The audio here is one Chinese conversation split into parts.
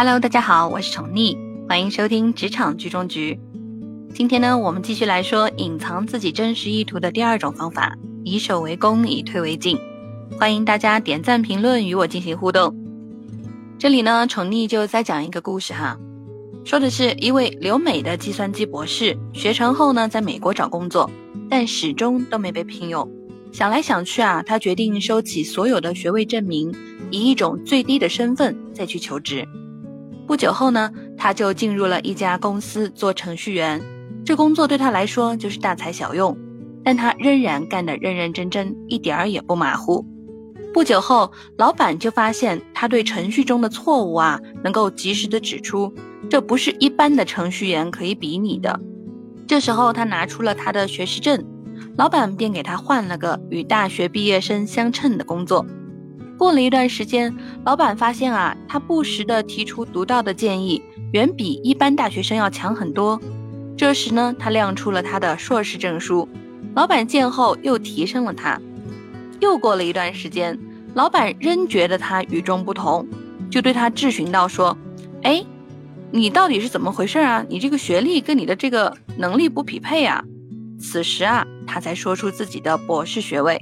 Hello，大家好，我是宠溺，欢迎收听职场剧中局。今天呢，我们继续来说隐藏自己真实意图的第二种方法——以守为攻，以退为进。欢迎大家点赞、评论与我进行互动。这里呢，宠溺就再讲一个故事哈，说的是一位留美的计算机博士，学成后呢，在美国找工作，但始终都没被聘用。想来想去啊，他决定收起所有的学位证明，以一种最低的身份再去求职。不久后呢，他就进入了一家公司做程序员。这工作对他来说就是大材小用，但他仍然干得认认真真，一点儿也不马虎。不久后，老板就发现他对程序中的错误啊，能够及时的指出，这不是一般的程序员可以比拟的。这时候，他拿出了他的学士证，老板便给他换了个与大学毕业生相称的工作。过了一段时间，老板发现啊，他不时的提出独到的建议，远比一般大学生要强很多。这时呢，他亮出了他的硕士证书。老板见后又提升了他。又过了一段时间，老板仍觉得他与众不同，就对他质询道：“说，哎，你到底是怎么回事啊？你这个学历跟你的这个能力不匹配啊！”此时啊，他才说出自己的博士学位。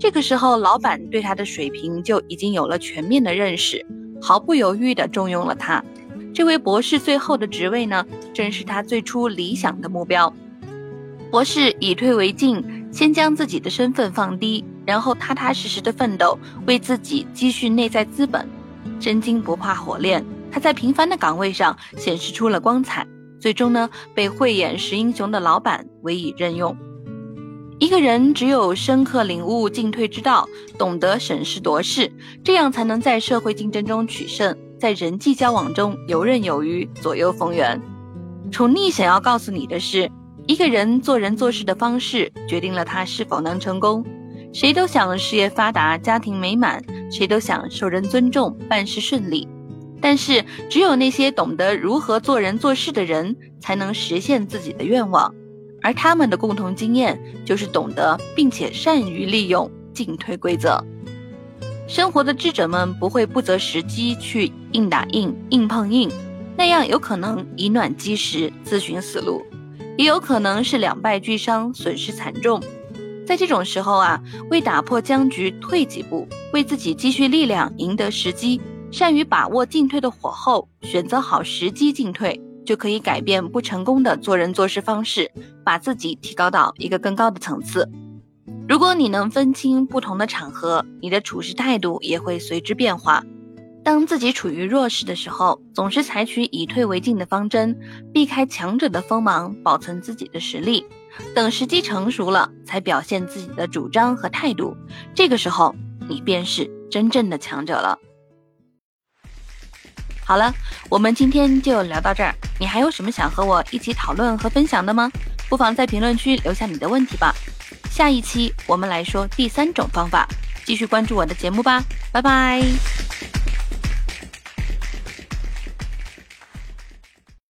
这个时候，老板对他的水平就已经有了全面的认识，毫不犹豫地重用了他。这位博士最后的职位呢，正是他最初理想的目标。博士以退为进，先将自己的身份放低，然后踏踏实实的奋斗，为自己积蓄内在资本。真金不怕火炼，他在平凡的岗位上显示出了光彩，最终呢，被慧眼识英雄的老板委以任用。一个人只有深刻领悟进退之道，懂得审时度势，这样才能在社会竞争中取胜，在人际交往中游刃有余，左右逢源。宠溺想要告诉你的是，一个人做人做事的方式，决定了他是否能成功。谁都想事业发达，家庭美满，谁都想受人尊重，办事顺利。但是，只有那些懂得如何做人做事的人，才能实现自己的愿望。而他们的共同经验就是懂得并且善于利用进退规则。生活的智者们不会不择时机去硬打硬、硬碰硬，那样有可能以卵击石、自寻死路，也有可能是两败俱伤、损失惨重。在这种时候啊，为打破僵局退几步，为自己积蓄力量、赢得时机，善于把握进退的火候，选择好时机进退。就可以改变不成功的做人做事方式，把自己提高到一个更高的层次。如果你能分清不同的场合，你的处事态度也会随之变化。当自己处于弱势的时候，总是采取以退为进的方针，避开强者的锋芒，保存自己的实力。等时机成熟了，才表现自己的主张和态度。这个时候，你便是真正的强者了。好了，我们今天就聊到这儿。你还有什么想和我一起讨论和分享的吗？不妨在评论区留下你的问题吧。下一期我们来说第三种方法，继续关注我的节目吧。拜拜。